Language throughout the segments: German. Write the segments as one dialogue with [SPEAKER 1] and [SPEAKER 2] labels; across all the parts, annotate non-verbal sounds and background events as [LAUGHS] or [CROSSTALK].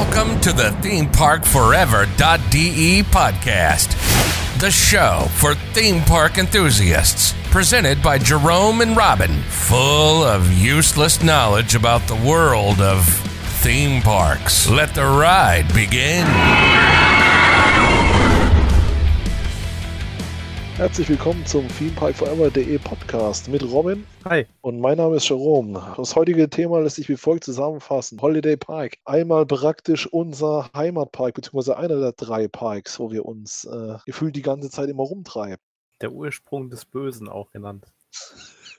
[SPEAKER 1] Welcome to the ThemeParkForever.de podcast, the show for theme park enthusiasts. Presented by Jerome and Robin, full of useless knowledge about the world of theme parks. Let the ride begin.
[SPEAKER 2] Herzlich willkommen zum ThemeParkForever.de Podcast mit Robin.
[SPEAKER 3] Hi.
[SPEAKER 2] Und mein Name ist Jerome. Das heutige Thema lässt sich wie folgt zusammenfassen. Holiday Park. Einmal praktisch unser Heimatpark, beziehungsweise einer der drei Parks, wo wir uns äh, gefühlt die ganze Zeit immer rumtreiben.
[SPEAKER 3] Der Ursprung des Bösen auch genannt.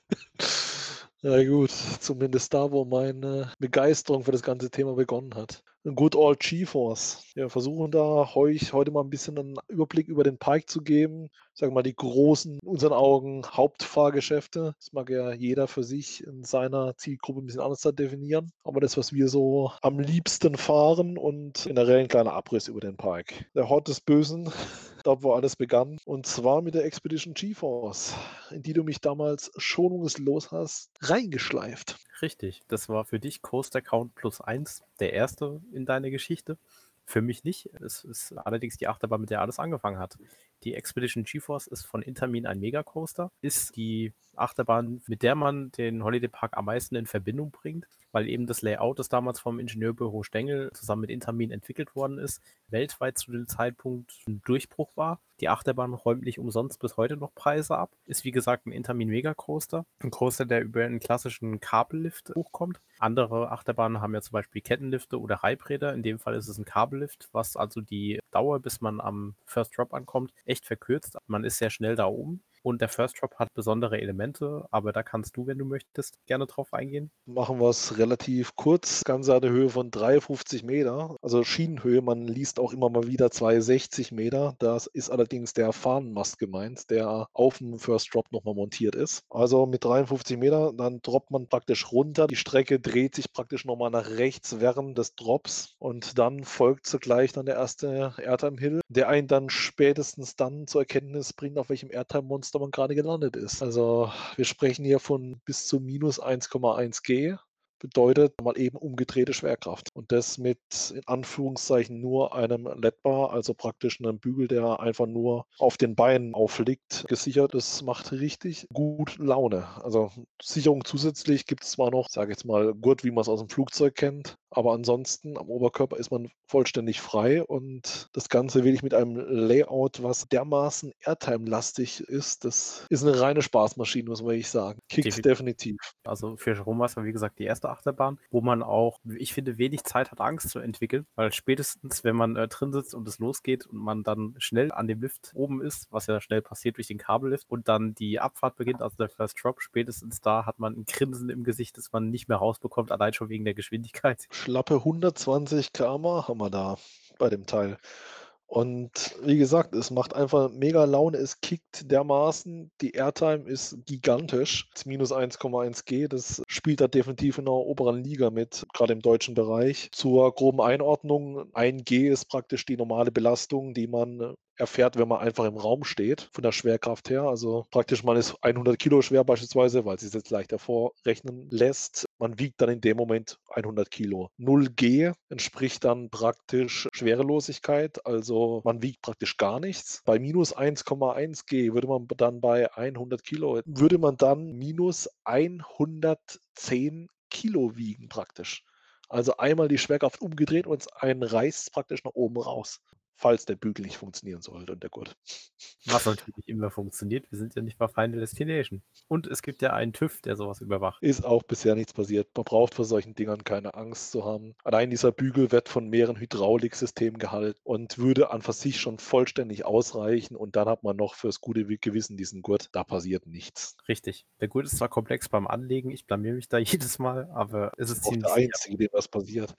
[SPEAKER 3] [LAUGHS]
[SPEAKER 2] ja gut, zumindest da, wo meine Begeisterung für das ganze Thema begonnen hat. Good Old GeForce. Wir versuchen da euch heute mal ein bisschen einen Überblick über den Park zu geben. Sagen wir mal die großen, in unseren Augen, Hauptfahrgeschäfte. Das mag ja jeder für sich in seiner Zielgruppe ein bisschen anders definieren. Aber das, was wir so am liebsten fahren und generell ein kleiner Abriss über den Park. Der Hort des Bösen, [LAUGHS] dort wo alles begann. Und zwar mit der Expedition GeForce, in die du mich damals schonungslos hast reingeschleift.
[SPEAKER 3] Richtig, das war für dich Coaster Count plus eins, der erste in deiner Geschichte. Für mich nicht. Es ist allerdings die Achterbahn, mit der alles angefangen hat. Die Expedition GeForce ist von Intermin ein Megacoaster, ist die Achterbahn, mit der man den Holiday Park am meisten in Verbindung bringt, weil eben das Layout, das damals vom Ingenieurbüro Stengel zusammen mit Intermin entwickelt worden ist, weltweit zu dem Zeitpunkt ein Durchbruch war. Die Achterbahn räumt nicht umsonst bis heute noch Preise ab. Ist wie gesagt ein Intermin Mega Coaster. Ein Coaster, der über einen klassischen Kabellift hochkommt. Andere Achterbahnen haben ja zum Beispiel Kettenlifte oder Reibräder. In dem Fall ist es ein Kabellift, was also die Dauer, bis man am First Drop ankommt, echt verkürzt. Man ist sehr schnell da oben. Und der First Drop hat besondere Elemente, aber da kannst du, wenn du möchtest, gerne drauf eingehen.
[SPEAKER 2] Machen wir es relativ kurz. Ganze hat eine Höhe von 53 Meter, also Schienenhöhe. Man liest auch immer mal wieder 260 Meter. Das ist allerdings der Fahnenmast gemeint, der auf dem First Drop nochmal montiert ist. Also mit 53 Meter, dann droppt man praktisch runter. Die Strecke dreht sich praktisch nochmal nach rechts während des Drops und dann folgt zugleich dann der erste Airtime Hill, der einen dann spätestens dann zur Erkenntnis bringt, auf welchem Airtime Monster da man gerade gelandet ist. Also wir sprechen hier von bis zu minus 1,1 G bedeutet mal eben umgedrehte Schwerkraft. Und das mit in Anführungszeichen nur einem LED-Bar, also praktisch einem Bügel, der einfach nur auf den Beinen aufliegt, gesichert. Das macht richtig gut Laune. Also Sicherung zusätzlich gibt es zwar noch, sage ich jetzt mal, Gurt, wie man es aus dem Flugzeug kennt, aber ansonsten am Oberkörper ist man vollständig frei und das Ganze will ich mit einem Layout, was dermaßen Airtime-lastig ist. Das ist eine reine Spaßmaschine, muss man wirklich sagen. Kickt definitiv. definitiv.
[SPEAKER 3] Also für Jerome war wie gesagt, die erste Achterbahn, wo man auch, ich finde, wenig Zeit hat, Angst zu entwickeln, weil spätestens, wenn man äh, drin sitzt und es losgeht und man dann schnell an dem Lift oben ist, was ja schnell passiert durch den Kabellift und dann die Abfahrt beginnt, also der First Drop, spätestens da hat man ein Grinsen im Gesicht, das man nicht mehr rausbekommt, allein schon wegen der Geschwindigkeit
[SPEAKER 2] schlappe 120 km haben wir da bei dem Teil. Und wie gesagt, es macht einfach mega Laune, es kickt dermaßen, die Airtime ist gigantisch, das minus 1,1 G, das spielt da definitiv in der oberen Liga mit, gerade im deutschen Bereich. Zur groben Einordnung, 1 G ist praktisch die normale Belastung, die man erfährt, wenn man einfach im Raum steht, von der Schwerkraft her. Also praktisch, man ist 100 Kilo schwer beispielsweise, weil es sich jetzt leicht hervorrechnen lässt. Man wiegt dann in dem Moment 100 Kilo. 0G entspricht dann praktisch Schwerelosigkeit, also man wiegt praktisch gar nichts. Bei minus 1,1 G würde man dann bei 100 Kilo, würde man dann minus 110 Kilo wiegen praktisch. Also einmal die Schwerkraft umgedreht und ein reißt praktisch nach oben raus falls der Bügel nicht funktionieren sollte und der Gurt.
[SPEAKER 3] Was natürlich immer funktioniert. Wir sind ja nicht bei Final Destination. Und es gibt ja einen TÜV, der sowas überwacht.
[SPEAKER 2] Ist auch bisher nichts passiert. Man braucht vor solchen Dingern keine Angst zu haben. Allein dieser Bügel wird von mehreren Hydrauliksystemen gehalten und würde an für sich schon vollständig ausreichen. Und dann hat man noch fürs gute Gewissen diesen Gurt. Da passiert nichts.
[SPEAKER 3] Richtig. Der Gurt ist zwar komplex beim Anlegen. Ich blamier mich da [LAUGHS] jedes Mal, aber es ist
[SPEAKER 2] ziemlich. der Einzige, dem was passiert.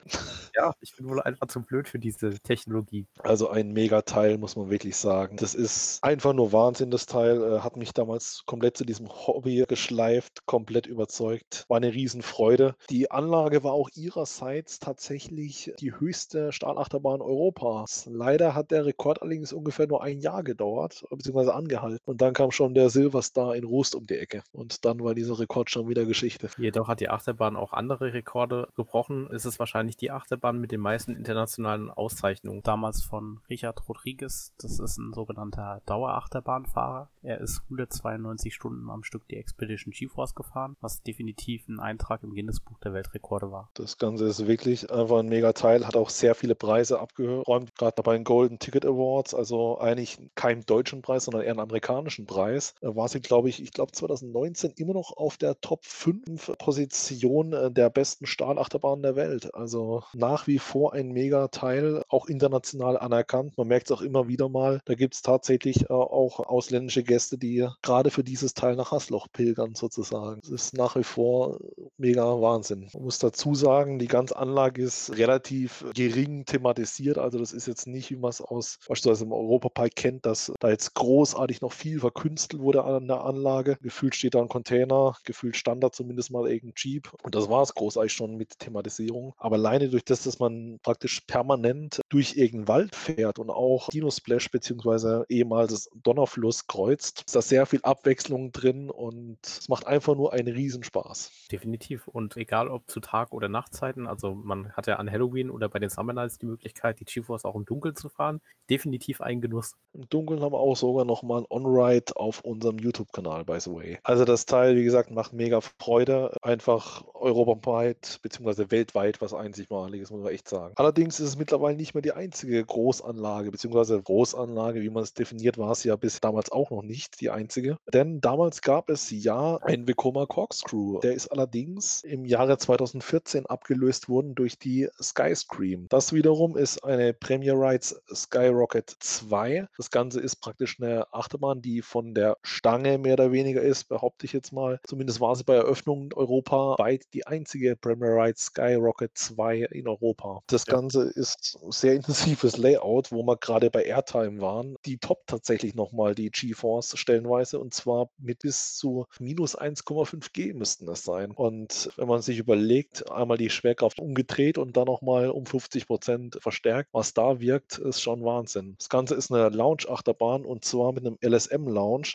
[SPEAKER 3] Ja, ich bin wohl einfach zu blöd für diese Technologie.
[SPEAKER 2] Also ein Megateil, muss man wirklich sagen. Das ist einfach nur Wahnsinn, das Teil. Äh, hat mich damals komplett zu diesem Hobby geschleift, komplett überzeugt. War eine Riesenfreude. Die Anlage war auch ihrerseits tatsächlich die höchste Stahlachterbahn Europas. Leider hat der Rekord allerdings ungefähr nur ein Jahr gedauert, beziehungsweise angehalten. Und dann kam schon der Silverstar in Rust um die Ecke. Und dann war dieser Rekord schon wieder Geschichte.
[SPEAKER 3] Jedoch hat die Achterbahn auch andere Rekorde gebrochen. Es ist wahrscheinlich die Achterbahn mit den meisten internationalen Auszeichnungen. Damals von Richard Rodriguez. Das ist ein sogenannter Dauerachterbahnfahrer. Er ist 192 Stunden am Stück die Expedition GeForce gefahren, was definitiv ein Eintrag im Guinness-Buch der Weltrekorde war.
[SPEAKER 2] Das Ganze ist wirklich einfach ein mega Teil, hat auch sehr viele Preise abgeräumt, gerade bei den Golden Ticket Awards, also eigentlich kein deutschen Preis, sondern eher einen amerikanischen Preis. Da war sie, glaube ich, ich glaube 2019 immer noch auf der Top 5 Position äh, der besten Stahlachterbahnen der Welt. Also nach wie vor ein mega Teil, auch international anerkannt. Man merkt es auch immer wieder mal, da gibt es tatsächlich äh, auch ausländische Gäste, die gerade für dieses Teil nach Hasloch pilgern sozusagen. Das ist nach wie vor mega Wahnsinn. Man muss dazu sagen, die ganze Anlage ist relativ gering thematisiert. Also das ist jetzt nicht, wie man es aus beispielsweise im Europapark kennt, dass da jetzt großartig noch viel verkünstelt wurde an der Anlage. Gefühlt steht da ein Container, gefühlt Standard zumindest mal irgendein Jeep. Und das war es großartig schon mit Thematisierung. Aber alleine durch das, dass man praktisch permanent durch irgendeinen Wald fährt und auch Dino Splash beziehungsweise ehemals Donnerfluss kreuzt, ist da sehr viel Abwechslung drin und es macht einfach nur einen Riesenspaß.
[SPEAKER 3] Definitiv. Und egal ob zu Tag- oder Nachtzeiten, also man hat ja an Halloween oder bei den Summer Nights die Möglichkeit, die GeForce auch im Dunkeln zu fahren. Definitiv ein Genuss.
[SPEAKER 2] Im Dunkeln haben wir auch sogar nochmal ein On-Ride auf unserem YouTube-Kanal, by the way. Also das Teil, wie gesagt, macht mega Freude. Einfach europaweit bzw. weltweit was Einzigmaliges, muss man echt sagen. Allerdings ist es mittlerweile nicht mehr die einzige Großanlage bzw. Großanlage, wie man es definiert, war es ja bis damals auch noch nicht die einzige. Denn damals gab es ja einen Vekoma Corkscrew. Der ist allerdings im Jahre 2014 abgelöst worden durch die Skyscream. Das wiederum ist eine Premier Rides Skyrocket 2. Das Ganze ist praktisch eine Achterbahn, die von der Stange mehr oder weniger ist, behaupte ich jetzt mal. Zumindest war sie bei Eröffnung europaweit die einzige Premier Rides Skyrocket 2 in Europa. Das ja. Ganze ist sehr intensives Layout, wo wir gerade bei Airtime waren. Die toppt tatsächlich nochmal die GeForce stellenweise und zwar mit bis zu minus 1,5 G müssten das sein. Und wenn man sich überlegt, einmal die Schwerkraft umgedreht und dann nochmal um 50 Prozent verstärkt, was da wirkt, ist schon Wahnsinn. Das Ganze ist eine Lounge-Achterbahn und zwar mit einem LSM-Lounge.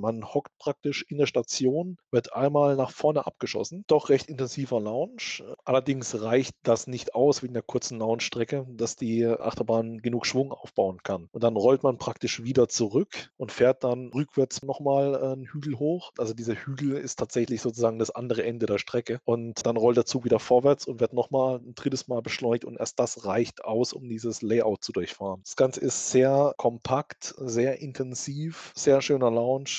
[SPEAKER 2] Man hockt praktisch in der Station, wird einmal nach vorne abgeschossen. Doch recht intensiver Launch. Allerdings reicht das nicht aus wegen der kurzen Launchstrecke, dass die Achterbahn genug Schwung aufbauen kann. Und dann rollt man praktisch wieder zurück und fährt dann rückwärts nochmal einen Hügel hoch. Also dieser Hügel ist tatsächlich sozusagen das andere Ende der Strecke. Und dann rollt der Zug wieder vorwärts und wird nochmal ein drittes Mal beschleunigt und erst das reicht aus, um dieses Layout zu durchfahren. Das Ganze ist sehr kompakt, sehr intensiv, sehr schöner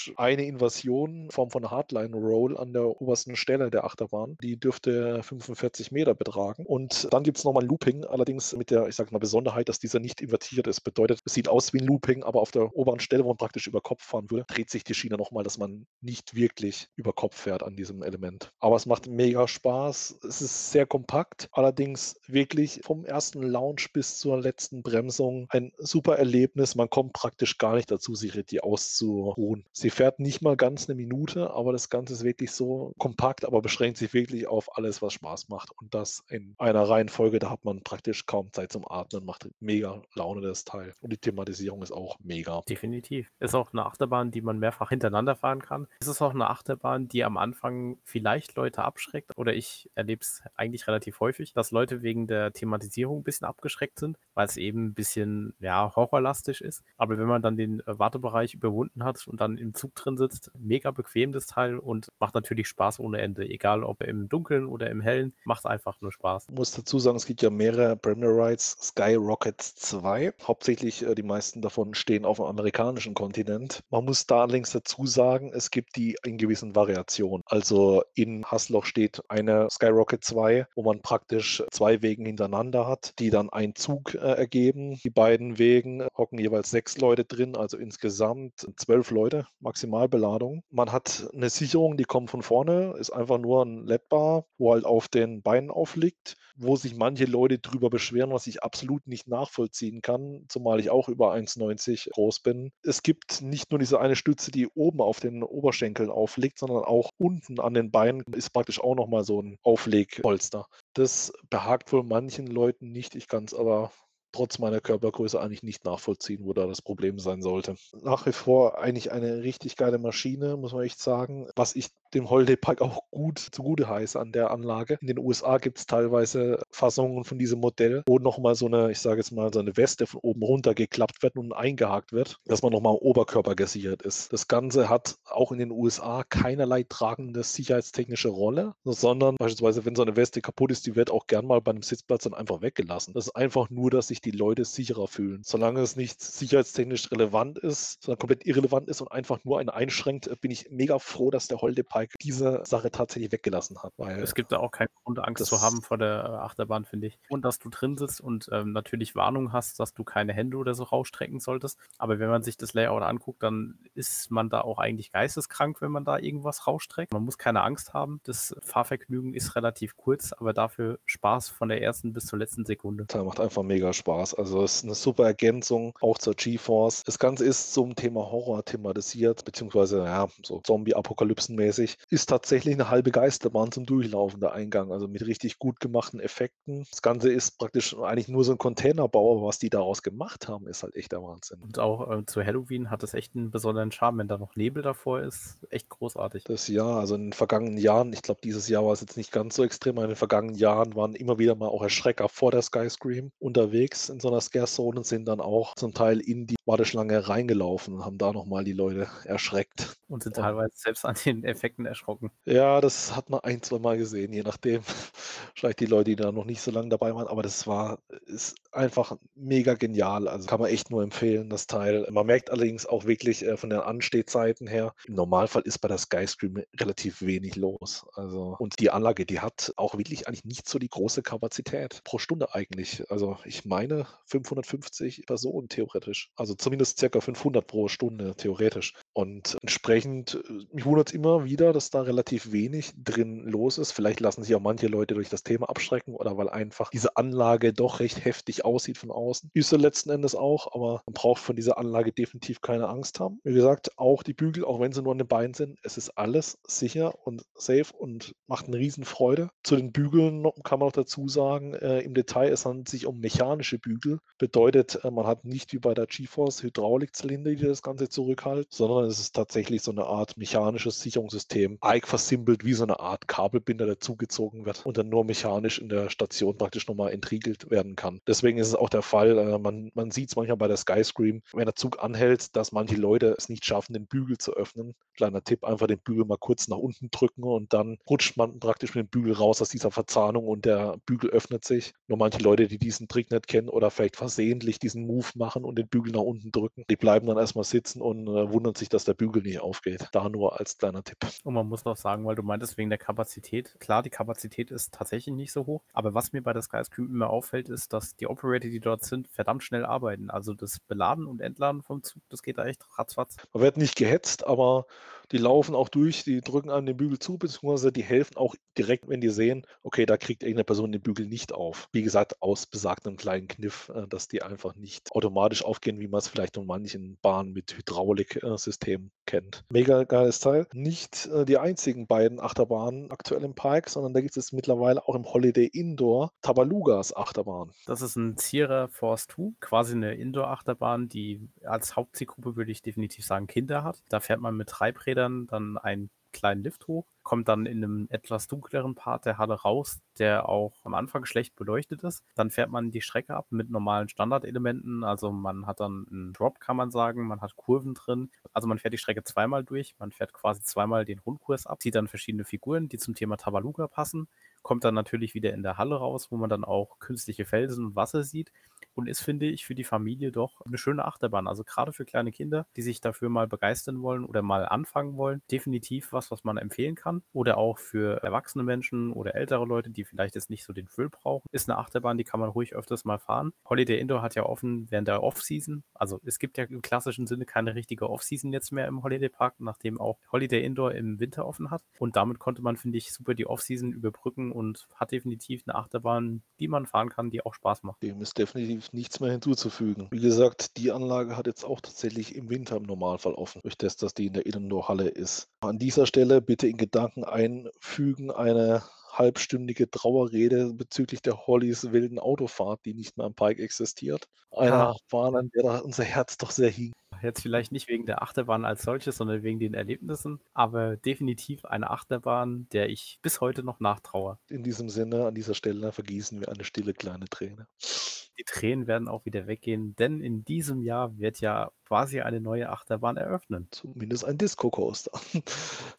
[SPEAKER 2] Launch eine Invasion in Form von Hardline Roll an der obersten Stelle der Achterbahn. Die dürfte 45 Meter betragen. Und dann gibt es nochmal Looping, allerdings mit der, ich sage mal, Besonderheit, dass dieser nicht invertiert ist. Bedeutet, es sieht aus wie ein Looping, aber auf der oberen Stelle, wo man praktisch über Kopf fahren würde, dreht sich die Schiene nochmal, dass man nicht wirklich über Kopf fährt an diesem Element. Aber es macht mega Spaß. Es ist sehr kompakt, allerdings wirklich vom ersten Launch bis zur letzten Bremsung ein super Erlebnis. Man kommt praktisch gar nicht dazu, sich richtig auszuruhen. Sie fährt nicht mal ganz eine Minute, aber das Ganze ist wirklich so kompakt, aber beschränkt sich wirklich auf alles, was Spaß macht. Und das in einer Reihenfolge, da hat man praktisch kaum Zeit zum Atmen, macht mega Laune das Teil. Und die Thematisierung ist auch mega.
[SPEAKER 3] Definitiv. Ist auch eine Achterbahn, die man mehrfach hintereinander fahren kann. Es ist auch eine Achterbahn, die am Anfang vielleicht Leute abschreckt. Oder ich erlebe es eigentlich relativ häufig, dass Leute wegen der Thematisierung ein bisschen abgeschreckt sind, weil es eben ein bisschen ja, horrorlastig ist. Aber wenn man dann den äh, Wartebereich überwunden hat und dann im Zug Zug drin sitzt. Mega bequem das Teil und macht natürlich Spaß ohne Ende. Egal ob im Dunkeln oder im Hellen, macht einfach nur Spaß.
[SPEAKER 2] Ich muss dazu sagen, es gibt ja mehrere Premier Rides Sky Rockets 2. Hauptsächlich äh, die meisten davon stehen auf dem amerikanischen Kontinent. Man muss da allerdings dazu sagen, es gibt die in gewissen Variationen. Also in Hasloch steht eine Skyrocket 2, wo man praktisch zwei Wegen hintereinander hat, die dann einen Zug äh, ergeben. Die beiden Wegen hocken jeweils sechs Leute drin, also insgesamt zwölf Leute maximal Maximalbeladung. Man hat eine Sicherung, die kommt von vorne, ist einfach nur ein LED-Bar, wo halt auf den Beinen aufliegt, wo sich manche Leute drüber beschweren, was ich absolut nicht nachvollziehen kann, zumal ich auch über 1,90 groß bin. Es gibt nicht nur diese eine Stütze, die oben auf den Oberschenkeln aufliegt, sondern auch unten an den Beinen ist praktisch auch nochmal so ein Auflegpolster. Das behagt wohl manchen Leuten nicht. Ich kann es aber trotz meiner Körpergröße eigentlich nicht nachvollziehen, wo da das Problem sein sollte. Nach wie vor eigentlich eine richtig geile Maschine, muss man echt sagen. Was ich dem Holiday Park auch gut zugute heiße an der Anlage. In den USA gibt es teilweise Fassungen von diesem Modell, wo nochmal so eine, ich sage jetzt mal, so eine Weste von oben runter geklappt wird und eingehakt wird, dass man nochmal am Oberkörper gesichert ist. Das Ganze hat auch in den USA keinerlei tragende sicherheitstechnische Rolle, sondern beispielsweise, wenn so eine Weste kaputt ist, die wird auch gern mal bei einem Sitzplatz dann einfach weggelassen. Das ist einfach nur, dass sich die Leute sicherer fühlen. Solange es nicht sicherheitstechnisch relevant ist, sondern komplett irrelevant ist und einfach nur einen einschränkt, bin ich mega froh, dass der Park Pike diese Sache tatsächlich weggelassen hat.
[SPEAKER 3] Weil es gibt da auch keinen Grund, Angst zu haben vor der äh, Achterbahn, finde ich. Und dass du drin sitzt und ähm, natürlich Warnung hast, dass du keine Hände oder so rausstrecken solltest. Aber wenn man sich das Layout anguckt, dann ist man da auch eigentlich geisteskrank, wenn man da irgendwas rausstreckt. Man muss keine Angst haben. Das Fahrvergnügen ist relativ kurz, aber dafür Spaß von der ersten bis zur letzten Sekunde.
[SPEAKER 2] Das macht einfach mega Spaß. Also es ist eine super Ergänzung auch zur GeForce. Das Ganze ist zum Thema Horror thematisiert, beziehungsweise ja, so Zombie-Apokalypsen-mäßig ist tatsächlich eine halbe Geisterbahn zum Durchlaufen der Eingang, also mit richtig gut gemachten Effekten. Das Ganze ist praktisch eigentlich nur so ein Containerbau, aber was die daraus gemacht haben, ist halt echt der Wahnsinn.
[SPEAKER 3] Und auch äh, zu Halloween hat es echt einen besonderen Charme, wenn da noch Nebel davor ist, echt großartig.
[SPEAKER 2] Das Jahr, also in den vergangenen Jahren, ich glaube, dieses Jahr war es jetzt nicht ganz so extrem, aber in den vergangenen Jahren waren immer wieder mal auch Erschrecker vor der Skyscream unterwegs in so einer Scare-Zone sind dann auch zum Teil in die Warteschlange reingelaufen und haben da nochmal die Leute erschreckt.
[SPEAKER 3] Und sind teilweise selbst an den Effekten erschrocken.
[SPEAKER 2] Ja, das hat man ein, zwei Mal gesehen, je nachdem. [LAUGHS] Vielleicht die Leute, die da noch nicht so lange dabei waren, aber das war ist einfach mega genial. Also kann man echt nur empfehlen, das Teil. Man merkt allerdings auch wirklich äh, von den Anstehzeiten her, im Normalfall ist bei der Skystream relativ wenig los. Also, und die Anlage, die hat auch wirklich eigentlich nicht so die große Kapazität pro Stunde eigentlich. Also ich meine 550 Personen theoretisch. Also zumindest circa 500 pro Stunde theoretisch. Und entsprechend, äh, mich wundert es immer wieder, dass da relativ wenig drin los ist. Vielleicht lassen sich auch manche Leute durch das Thema abschrecken oder weil einfach diese Anlage doch recht heftig aussieht von außen. Ist sie letzten Endes auch, aber man braucht von dieser Anlage definitiv keine Angst haben. Wie gesagt, auch die Bügel, auch wenn sie nur an den Beinen sind, es ist alles sicher und safe und macht eine Riesenfreude. Zu den Bügeln kann man noch dazu sagen, äh, im Detail, es handelt sich um mechanische Bügel. Bedeutet, äh, man hat nicht wie bei der GeForce Hydraulikzylinder, die das Ganze zurückhalten, sondern es ist tatsächlich so eine Art mechanisches Sicherungssystem, Ike versimpelt wie so eine Art Kabelbinder, der zugezogen wird und dann nur mechanisch in der Station praktisch nochmal entriegelt werden kann. Deswegen ist es auch der Fall, äh, man, man sieht es manchmal bei der Skyscream, wenn der Zug anhält, dass manche Leute es nicht schaffen, den Bügel zu öffnen. Kleiner Tipp, einfach den Bügel mal kurz nach unten drücken und dann rutscht man praktisch mit dem Bügel raus aus dieser Verzahnung und der Bügel öffnet sich. Nur manche Leute, die diesen Trick nicht kennen oder vielleicht versehentlich diesen Move machen und den Bügel nach unten drücken, die bleiben dann erstmal sitzen und äh, wundern sich, dass der Bügel nicht aufgeht. Da nur als kleiner Tipp.
[SPEAKER 3] Und man muss noch sagen, weil du meintest wegen der Kapazität, klar, die Kapazität ist tatsächlich nicht so hoch, aber was mir bei der Skyscream immer auffällt, ist, dass die Operator, die dort sind, verdammt schnell arbeiten. Also das Beladen und Entladen vom Zug, das geht da echt ratzfatz.
[SPEAKER 2] Man wird nicht gehetzt, aber die laufen auch durch, die drücken an den Bügel zu, beziehungsweise die helfen auch direkt, wenn die sehen, okay, da kriegt irgendeine Person den Bügel nicht auf. Wie gesagt, aus besagtem kleinen Kniff, äh, dass die einfach nicht automatisch aufgehen, wie man es vielleicht in manchen Bahnen mit Hydrauliksystem kennt. Mega geiles Teil. Nicht äh, die einzigen beiden Achterbahnen aktuell im Park, sondern da gibt es mittlerweile auch im Holiday Indoor Tabalugas Achterbahn.
[SPEAKER 3] Das ist ein Zierer Force 2, quasi eine Indoor-Achterbahn, die als Hauptzielgruppe, würde ich definitiv sagen, Kinder hat. Da fährt man mit Treibrädern Rädern dann einen kleinen Lift hoch, kommt dann in einem etwas dunkleren Part der Halle raus, der auch am Anfang schlecht beleuchtet ist. Dann fährt man die Strecke ab mit normalen Standardelementen. Also man hat dann einen Drop, kann man sagen. Man hat Kurven drin. Also man fährt die Strecke zweimal durch. Man fährt quasi zweimal den Rundkurs ab, zieht dann verschiedene Figuren, die zum Thema Tabaluga passen. Kommt dann natürlich wieder in der Halle raus, wo man dann auch künstliche Felsen und Wasser sieht und ist, finde ich, für die Familie doch eine schöne Achterbahn. Also gerade für kleine Kinder, die sich dafür mal begeistern wollen oder mal anfangen wollen, definitiv was was, man empfehlen kann. Oder auch für erwachsene Menschen oder ältere Leute, die vielleicht jetzt nicht so den Füll brauchen. Ist eine Achterbahn, die kann man ruhig öfters mal fahren. Holiday Indoor hat ja offen während der Off-Season. Also es gibt ja im klassischen Sinne keine richtige Off-Season jetzt mehr im Holiday Park, nachdem auch Holiday Indoor im Winter offen hat. Und damit konnte man, finde ich, super die Off-Season überbrücken und hat definitiv eine Achterbahn, die man fahren kann, die auch Spaß macht.
[SPEAKER 2] Dem ist definitiv nichts mehr hinzuzufügen. Wie gesagt, die Anlage hat jetzt auch tatsächlich im Winter im Normalfall offen, durch das, dass die in der Indoor-Halle ist. An dieser Stelle bitte in Gedanken einfügen eine halbstündige Trauerrede bezüglich der Hollys wilden Autofahrt, die nicht mehr am Pike existiert. Einer Bahn, an der da unser Herz doch sehr hing.
[SPEAKER 3] Jetzt vielleicht nicht wegen der Achterbahn als solches, sondern wegen den Erlebnissen, aber definitiv eine Achterbahn, der ich bis heute noch nachtraue.
[SPEAKER 2] In diesem Sinne, an dieser Stelle vergießen wir eine stille kleine Träne.
[SPEAKER 3] Die Tränen werden auch wieder weggehen, denn in diesem Jahr wird ja quasi eine neue Achterbahn eröffnen.
[SPEAKER 2] Zumindest ein Disco-Coaster.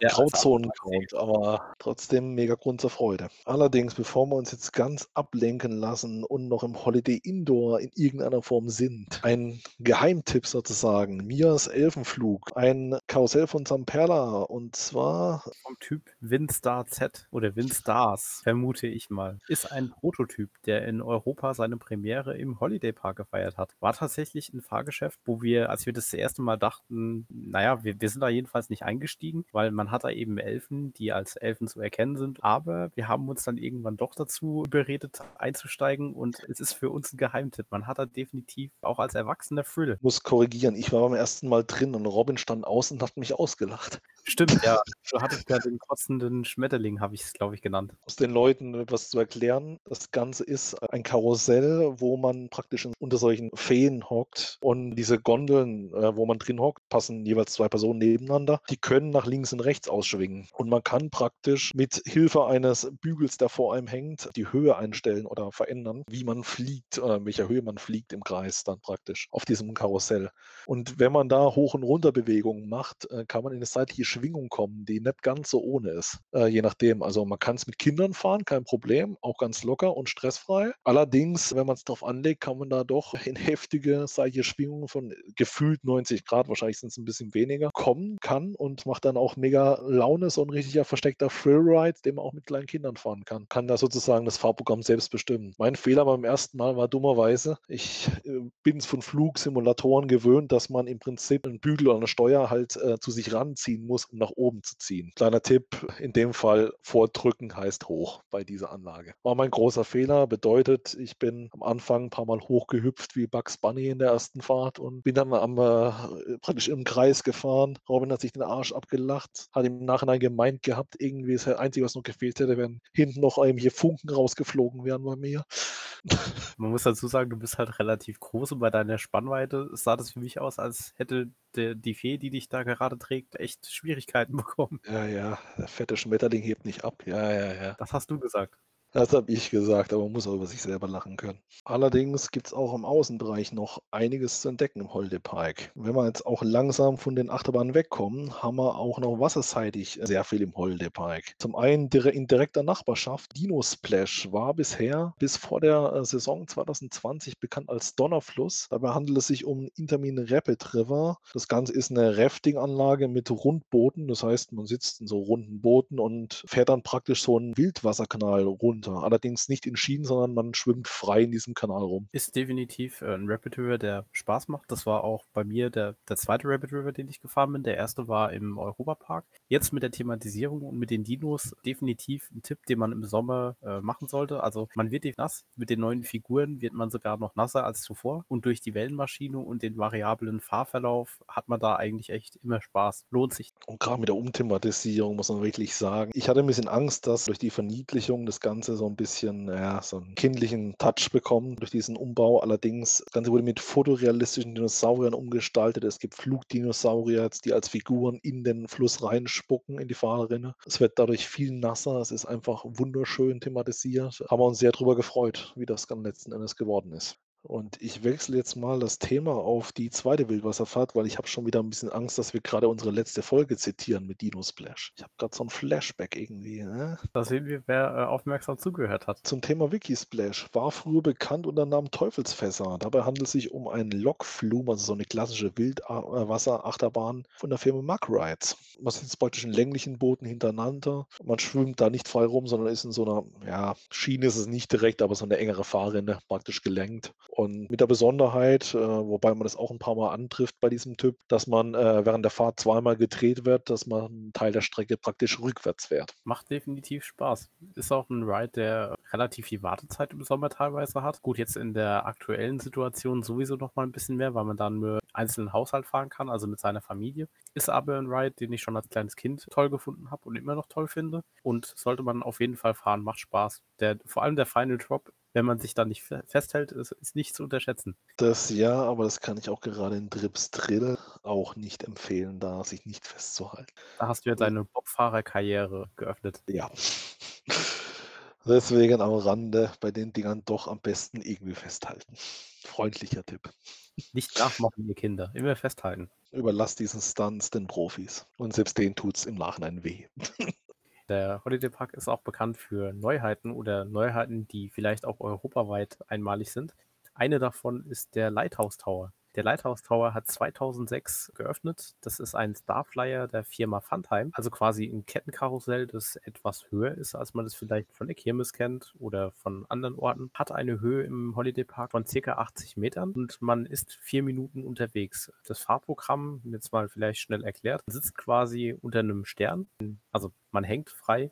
[SPEAKER 2] Ja, [LAUGHS] Grauzonen-Count, aber trotzdem mega Grund zur Freude. Allerdings, bevor wir uns jetzt ganz ablenken lassen und noch im Holiday Indoor in irgendeiner Form sind, ein Geheimtipp sozusagen, Mias Elfenflug, ein Karussell von Zamperla und zwar
[SPEAKER 3] vom Typ Windstar Z oder Windstars, vermute ich mal, ist ein Prototyp, der in Europa seine Premiere im Holiday Park gefeiert hat. War tatsächlich ein Fahrgeschäft, wo wir als wir das, erste Mal dachten, naja, wir, wir sind da jedenfalls nicht eingestiegen, weil man hat da eben Elfen, die als Elfen zu erkennen sind. Aber wir haben uns dann irgendwann doch dazu überredet, einzusteigen und es ist für uns ein Geheimtipp. Man hat da definitiv auch als Erwachsener Thrill.
[SPEAKER 2] Ich muss korrigieren, ich war beim ersten Mal drin und Robin stand außen und hat mich ausgelacht.
[SPEAKER 3] Stimmt, ja. [LAUGHS] Du hattest ja den kotzenden Schmetterling, habe ich es, glaube ich, genannt.
[SPEAKER 2] Aus den Leuten etwas zu erklären. Das Ganze ist ein Karussell, wo man praktisch unter solchen Feen hockt und diese Gondeln äh, wo man drin hockt, passen jeweils zwei Personen nebeneinander. Die können nach links und rechts ausschwingen. Und man kann praktisch mit Hilfe eines Bügels, der vor einem hängt, die Höhe einstellen oder verändern, wie man fliegt, äh, in welcher Höhe man fliegt im Kreis dann praktisch auf diesem Karussell. Und wenn man da Hoch- und Runterbewegungen macht, äh, kann man in eine seitliche Schwingung kommen, die nicht ganz so ohne ist. Äh, je nachdem. Also man kann es mit Kindern fahren, kein Problem, auch ganz locker und stressfrei. Allerdings, wenn man es darauf anlegt, kann man da doch [LAUGHS] in heftige seitliche Schwingungen von gefühlt 90 Grad, wahrscheinlich sind es ein bisschen weniger, kommen kann und macht dann auch mega Laune, so ein richtiger versteckter Freeride, den man auch mit kleinen Kindern fahren kann. Kann da sozusagen das Fahrprogramm selbst bestimmen. Mein Fehler beim ersten Mal war dummerweise, ich äh, bin von Flugsimulatoren gewöhnt, dass man im Prinzip einen Bügel oder eine Steuer halt äh, zu sich ranziehen muss, um nach oben zu ziehen. Kleiner Tipp, in dem Fall vordrücken heißt hoch bei dieser Anlage. War mein großer Fehler, bedeutet, ich bin am Anfang ein paar Mal hochgehüpft wie Bugs Bunny in der ersten Fahrt und bin dann am wir praktisch im Kreis gefahren. Robin hat sich den Arsch abgelacht, hat im Nachhinein gemeint gehabt, irgendwie ist das Einzige, was noch gefehlt hätte, wenn hinten noch hier Funken rausgeflogen wären bei mir. [LAUGHS]
[SPEAKER 3] Man muss dazu sagen, du bist halt relativ groß und bei deiner Spannweite sah das für mich aus, als hätte der, die Fee, die dich da gerade trägt, echt Schwierigkeiten [LAUGHS] bekommen.
[SPEAKER 2] Ja, ja, der fette Schmetterling hebt nicht ab. Ja, ja, ja.
[SPEAKER 3] Das hast du gesagt.
[SPEAKER 2] Das habe ich gesagt, aber man muss auch über sich selber lachen können. Allerdings gibt es auch im Außenbereich noch einiges zu entdecken im Holde Park. Wenn wir jetzt auch langsam von den Achterbahnen wegkommen, haben wir auch noch wasserseitig sehr viel im Holde Park. Zum einen in direkter Nachbarschaft. Dino Splash war bisher bis vor der äh, Saison 2020 bekannt als Donnerfluss. Dabei handelt es sich um Intermin Rapid River. Das Ganze ist eine Rafting-Anlage mit Rundbooten. Das heißt, man sitzt in so runden Booten und fährt dann praktisch so einen Wildwasserkanal rund runter. Allerdings nicht in Schienen, sondern man schwimmt frei in diesem Kanal rum.
[SPEAKER 3] Ist definitiv äh, ein Rapid River, der Spaß macht. Das war auch bei mir der, der zweite Rapid River, den ich gefahren bin. Der erste war im Europapark. Jetzt mit der Thematisierung und mit den Dinos definitiv ein Tipp, den man im Sommer äh, machen sollte. Also man wird nass. Mit den neuen Figuren wird man sogar noch nasser als zuvor. Und durch die Wellenmaschine und den variablen Fahrverlauf hat man da eigentlich echt immer Spaß. Lohnt sich.
[SPEAKER 2] Und gerade mit der Umthematisierung muss man wirklich sagen, ich hatte ein bisschen Angst, dass durch die Verniedlichung das Ganze Ganze so ein bisschen, ja, so einen kindlichen Touch bekommen durch diesen Umbau. Allerdings, das Ganze wurde mit fotorealistischen Dinosauriern umgestaltet. Es gibt Flugdinosaurier, die als Figuren in den Fluss reinspucken, in die Fahrrinne. Es wird dadurch viel nasser. Es ist einfach wunderschön thematisiert. Haben wir uns sehr darüber gefreut, wie das dann letzten Endes geworden ist. Und ich wechsle jetzt mal das Thema auf die zweite Wildwasserfahrt, weil ich habe schon wieder ein bisschen Angst, dass wir gerade unsere letzte Folge zitieren mit Dino Splash. Ich habe gerade so ein Flashback irgendwie. Ne?
[SPEAKER 3] Da sehen wir, wer äh, aufmerksam zugehört hat.
[SPEAKER 2] Zum Thema Wikisplash war früher bekannt unter dem Namen Teufelsfässer. Dabei handelt es sich um einen Lokflum, also so eine klassische Wildwasserachterbahn von der Firma Mack Rides. Man sitzt praktisch in länglichen Booten hintereinander. Man schwimmt da nicht frei rum, sondern ist in so einer, ja, Schiene ist es nicht direkt, aber so eine engere Fahrrinne, praktisch gelenkt. Und mit der Besonderheit, äh, wobei man das auch ein paar Mal antrifft bei diesem Typ, dass man äh, während der Fahrt zweimal gedreht wird, dass man einen Teil der Strecke praktisch rückwärts fährt.
[SPEAKER 3] Macht definitiv Spaß. Ist auch ein Ride, der relativ viel Wartezeit im Sommer teilweise hat. Gut, jetzt in der aktuellen Situation sowieso noch mal ein bisschen mehr, weil man dann nur einzelnen Haushalt fahren kann, also mit seiner Familie. Ist aber ein Ride, den ich schon als kleines Kind toll gefunden habe und immer noch toll finde. Und sollte man auf jeden Fall fahren, macht Spaß. Der, vor allem der Final Drop wenn man sich da nicht festhält, ist, ist nicht zu unterschätzen.
[SPEAKER 2] Das ja, aber das kann ich auch gerade in Drips Drill auch nicht empfehlen, da sich nicht festzuhalten.
[SPEAKER 3] Da hast du ja deine Bobfahrerkarriere geöffnet.
[SPEAKER 2] Ja. [LAUGHS] Deswegen am Rande bei den Dingern doch am besten irgendwie festhalten. Freundlicher Tipp.
[SPEAKER 3] Nicht nachmachen, ihr Kinder. Immer festhalten.
[SPEAKER 2] Überlass diesen Stunts den Profis. Und selbst denen tut es im Nachhinein weh. [LAUGHS]
[SPEAKER 3] Der Holiday Park ist auch bekannt für Neuheiten oder Neuheiten, die vielleicht auch europaweit einmalig sind. Eine davon ist der Lighthouse Tower. Der Lighthouse Tower hat 2006 geöffnet. Das ist ein Starflyer der Firma Funtime, also quasi ein Kettenkarussell, das etwas höher ist, als man es vielleicht von der Kirmes kennt oder von anderen Orten. Hat eine Höhe im Holiday Park von circa 80 Metern und man ist vier Minuten unterwegs. Das Fahrprogramm, jetzt mal vielleicht schnell erklärt, sitzt quasi unter einem Stern, also man hängt frei,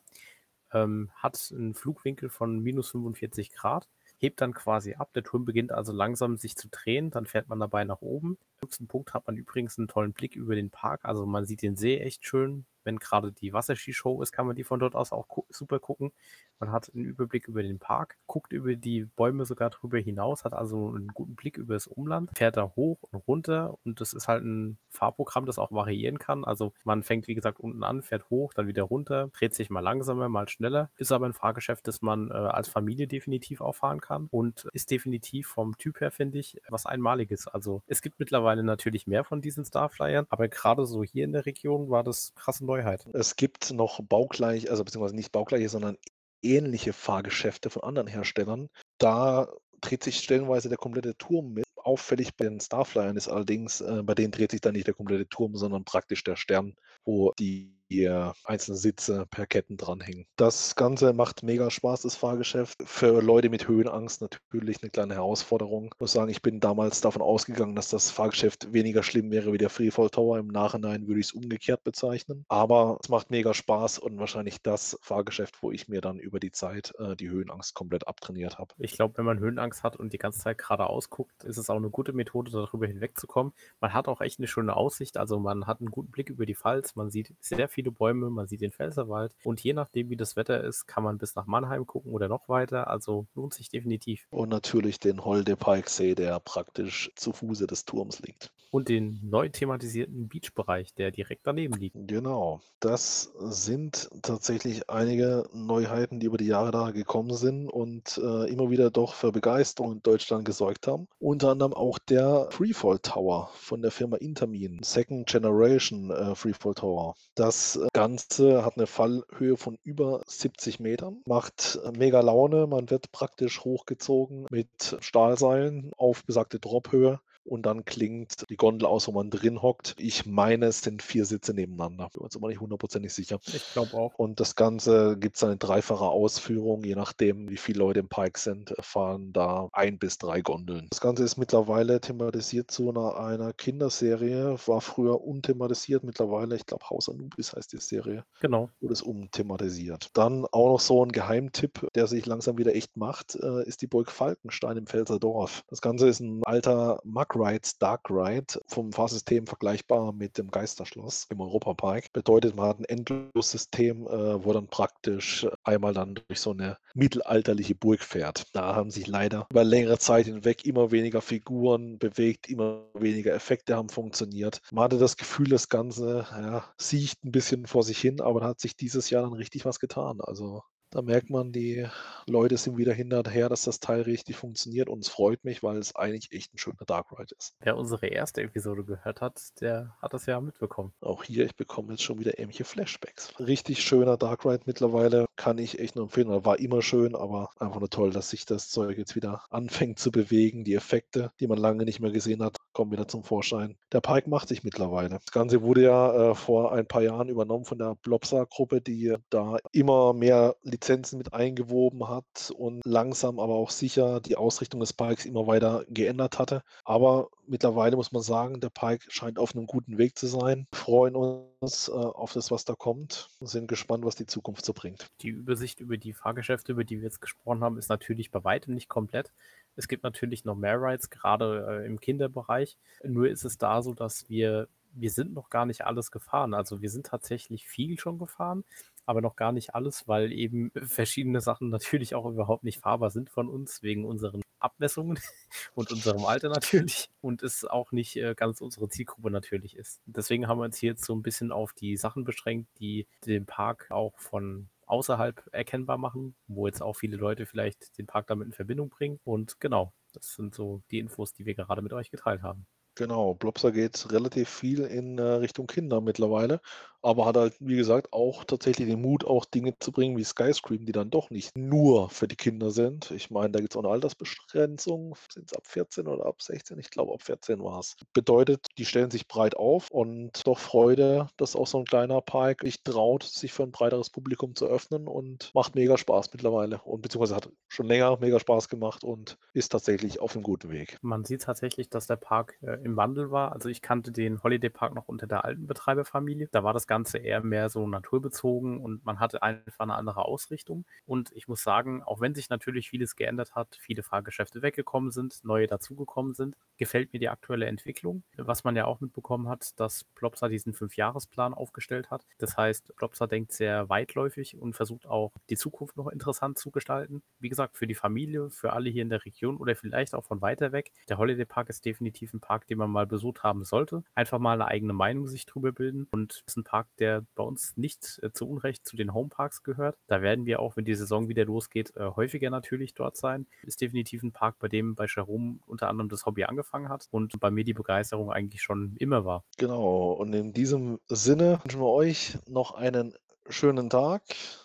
[SPEAKER 3] ähm, hat einen Flugwinkel von minus 45 Grad hebt dann quasi ab. Der Turm beginnt also langsam sich zu drehen, dann fährt man dabei nach oben. Höchsten Punkt hat man übrigens einen tollen Blick über den Park. Also man sieht den See echt schön. Wenn gerade die Wasserskishow ist, kann man die von dort aus auch super gucken. Man hat einen Überblick über den Park, guckt über die Bäume sogar drüber hinaus, hat also einen guten Blick über das Umland, fährt da hoch und runter und das ist halt ein Fahrprogramm, das auch variieren kann. Also man fängt, wie gesagt, unten an, fährt hoch, dann wieder runter, dreht sich mal langsamer, mal schneller. Ist aber ein Fahrgeschäft, das man äh, als Familie definitiv auch fahren kann und ist definitiv vom Typ her, finde ich, was Einmaliges. Also es gibt mittlerweile natürlich mehr von diesen Starflyern, aber gerade so hier in der Region war das krasse Neuheit.
[SPEAKER 2] Es gibt noch baugleich, also beziehungsweise nicht baugleiche, sondern ähnliche Fahrgeschäfte von anderen Herstellern. Da dreht sich stellenweise der komplette Turm mit. Auffällig bei den Starflyern ist allerdings, äh, bei denen dreht sich dann nicht der komplette Turm, sondern praktisch der Stern, wo die äh, einzelnen Sitze per Ketten dranhängen. Das Ganze macht mega Spaß, das Fahrgeschäft. Für Leute mit Höhenangst natürlich eine kleine Herausforderung. Ich muss sagen, ich bin damals davon ausgegangen, dass das Fahrgeschäft weniger schlimm wäre wie der Freefall Tower. Im Nachhinein würde ich es umgekehrt bezeichnen. Aber es macht mega Spaß und wahrscheinlich das Fahrgeschäft, wo ich mir dann über die Zeit äh, die Höhenangst komplett abtrainiert habe.
[SPEAKER 3] Ich glaube, wenn man Höhenangst hat und die ganze Zeit geradeaus guckt, ist es auch eine gute Methode, darüber hinwegzukommen. Man hat auch echt eine schöne Aussicht. Also man hat einen guten Blick über die Pfalz. Man sieht sehr viele Bäume, man sieht den Pfälzerwald. Und je nachdem, wie das Wetter ist, kann man bis nach Mannheim gucken oder noch weiter. Also lohnt sich definitiv.
[SPEAKER 2] Und natürlich den Holde Pikesee, der praktisch zu Fuße des Turms liegt.
[SPEAKER 3] Und den neu thematisierten Beachbereich, der direkt daneben liegt.
[SPEAKER 2] Genau. Das sind tatsächlich einige Neuheiten, die über die Jahre da gekommen sind und äh, immer wieder doch für Begeisterung in Deutschland gesorgt haben. Unter anderem auch der Freefall Tower von der Firma Intermin, Second Generation äh, Freefall Tower. Das Ganze hat eine Fallhöhe von über 70 Metern, macht mega Laune. Man wird praktisch hochgezogen mit Stahlseilen auf besagte Drophöhe und dann klingt die Gondel aus, wo man drin hockt. Ich meine, es sind vier Sitze nebeneinander. Bin uns aber nicht hundertprozentig sicher.
[SPEAKER 3] Ich glaube auch.
[SPEAKER 2] Und das Ganze gibt es eine dreifache Ausführung, je nachdem, wie viele Leute im Pike sind, fahren da ein bis drei Gondeln. Das Ganze ist mittlerweile thematisiert zu einer, einer Kinderserie, war früher unthematisiert, mittlerweile, ich glaube, Haus Anubis heißt die Serie.
[SPEAKER 3] Genau.
[SPEAKER 2] Wurde es umthematisiert. Dann auch noch so ein Geheimtipp, der sich langsam wieder echt macht, äh, ist die Burg Falkenstein im Pfälzer Dorf. Das Ganze ist ein alter Mack Rides Dark Ride vom Fahrsystem vergleichbar mit dem Geisterschloss im Europapark. Bedeutet, man hat ein Endlossystem, äh, wo dann praktisch einmal dann durch so eine mittelalterliche Burg fährt. Da haben sich leider über längere Zeit hinweg immer weniger Figuren bewegt, immer weniger Effekte haben funktioniert. Man hatte das Gefühl, das Ganze ja, sieht ein bisschen vor sich hin, aber da hat sich dieses Jahr dann richtig was getan. Also Da merkt man, die Leute sind wieder hinterher, dass das Teil richtig funktioniert und es freut mich, weil es eigentlich echt ein schöner Dark Ride ist.
[SPEAKER 3] Wer unsere erste Episode gehört hat, der hat das ja mitbekommen.
[SPEAKER 2] Auch hier, ich bekomme jetzt schon wieder ähnliche Flashbacks. Richtig schöner Dark Ride mittlerweile, kann ich echt nur empfehlen. War immer schön, aber einfach nur toll, dass sich das Zeug jetzt wieder anfängt zu bewegen. Die Effekte, die man lange nicht mehr gesehen hat, kommen wieder zum Vorschein. Der Pike macht sich mittlerweile. Das Ganze wurde ja äh, vor ein paar Jahren übernommen von der Blobsa-Gruppe, die da immer mehr Lizenzen mit eingewoben hat und langsam, aber auch sicher die Ausrichtung des Pikes immer weiter geändert hatte. Aber mittlerweile muss man sagen, der Pike scheint auf einem guten Weg zu sein. Wir freuen uns äh, auf das, was da kommt und sind gespannt, was die Zukunft so bringt.
[SPEAKER 3] Die Übersicht über die Fahrgeschäfte, über die wir jetzt gesprochen haben, ist natürlich bei weitem nicht komplett. Es gibt natürlich noch mehr Rides, gerade äh, im Kinderbereich. Nur ist es da so, dass wir, wir sind noch gar nicht alles gefahren. Also wir sind tatsächlich viel schon gefahren, aber noch gar nicht alles, weil eben verschiedene Sachen [LAUGHS] natürlich auch überhaupt nicht fahrbar sind von uns, wegen unseren Abmessungen [LAUGHS] und unserem Alter natürlich und es auch nicht äh, ganz unsere Zielgruppe natürlich ist. Deswegen haben wir uns hier jetzt so ein bisschen auf die Sachen beschränkt, die den Park auch von außerhalb erkennbar machen, wo jetzt auch viele Leute vielleicht den Park damit in Verbindung bringen. Und genau, das sind so die Infos, die wir gerade mit euch geteilt haben.
[SPEAKER 2] Genau, Blobster geht relativ viel in äh, Richtung Kinder mittlerweile, aber hat halt, wie gesagt, auch tatsächlich den Mut, auch Dinge zu bringen wie Skyscream, die dann doch nicht nur für die Kinder sind. Ich meine, da gibt es auch eine Altersbegrenzung. Sind es ab 14 oder ab 16? Ich glaube, ab 14 war es. Bedeutet, die stellen sich breit auf und doch Freude, dass auch so ein kleiner Park sich traut, sich für ein breiteres Publikum zu öffnen und macht mega Spaß mittlerweile. Und beziehungsweise hat schon länger mega Spaß gemacht und ist tatsächlich auf einem guten Weg.
[SPEAKER 3] Man sieht tatsächlich, dass der Park äh, im Wandel war. Also ich kannte den Holiday Park noch unter der alten Betreiberfamilie. Da war das Ganze eher mehr so naturbezogen und man hatte einfach eine andere Ausrichtung. Und ich muss sagen, auch wenn sich natürlich vieles geändert hat, viele Fahrgeschäfte weggekommen sind, neue dazugekommen sind, gefällt mir die aktuelle Entwicklung. Was man ja auch mitbekommen hat, dass Plopsa diesen Fünfjahresplan aufgestellt hat. Das heißt, Plopsa denkt sehr weitläufig und versucht auch die Zukunft noch interessant zu gestalten. Wie gesagt, für die Familie, für alle hier in der Region oder vielleicht auch von weiter weg. Der Holiday Park ist definitiv ein Park, den man mal besucht haben sollte. Einfach mal eine eigene Meinung sich drüber bilden. Und es ist ein Park, der bei uns nicht äh, zu Unrecht zu den Homeparks gehört. Da werden wir auch, wenn die Saison wieder losgeht, äh, häufiger natürlich dort sein. Ist definitiv ein Park, bei dem bei Jerome unter anderem das Hobby angefangen hat und bei mir die Begeisterung eigentlich schon immer war.
[SPEAKER 2] Genau. Und in diesem Sinne wünschen wir euch noch einen schönen Tag.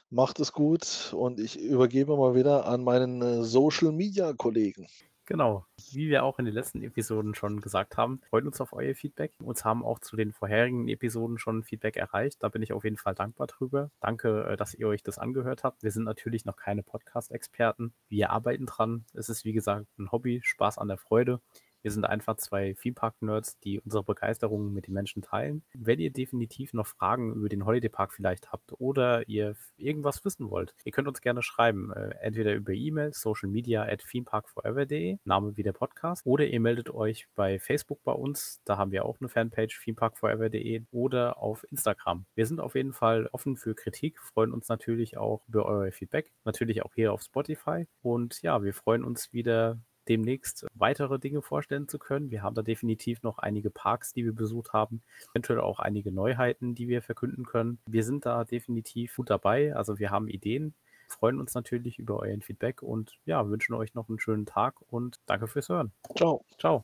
[SPEAKER 2] Macht es gut und ich übergebe mal wieder an meinen äh, Social Media Kollegen.
[SPEAKER 3] Genau, wie wir auch in den letzten Episoden schon gesagt haben, freuen uns auf euer Feedback. Uns haben auch zu den vorherigen Episoden schon Feedback erreicht. Da bin ich auf jeden Fall dankbar drüber. Danke, äh, dass ihr euch das angehört habt. Wir sind natürlich noch keine Podcast-Experten. Wir arbeiten dran. Es ist, wie gesagt, ein Hobby, Spaß an der Freude. Wir sind einfach zwei Theme-Park-Nerds, die unsere Begeisterung mit den Menschen teilen. Wenn ihr definitiv noch Fragen über den Holiday Park vielleicht habt oder ihr irgendwas wissen wollt, ihr könnt uns gerne schreiben. Äh, entweder über E-Mail, Social Media at themeparkforever.de, Name wie der Podcast, oder ihr meldet euch bei Facebook bei uns. Da haben wir auch eine Fanpage, themeparkforever.de oder auf Instagram. Wir sind auf jeden Fall offen für Kritik, freuen uns natürlich auch über euer Feedback, natürlich auch hier auf Spotify. Und ja, wir freuen uns wieder demnächst weitere Dinge vorstellen zu können. Wir haben da definitiv noch einige Parks, die wir besucht haben, eventuell auch einige Neuheiten, die wir verkünden können. Wir sind da definitiv gut dabei, also wir haben Ideen, freuen uns natürlich über euer Feedback und ja, wünschen euch noch einen schönen Tag und danke fürs Hören.
[SPEAKER 2] Ciao.
[SPEAKER 3] Ciao.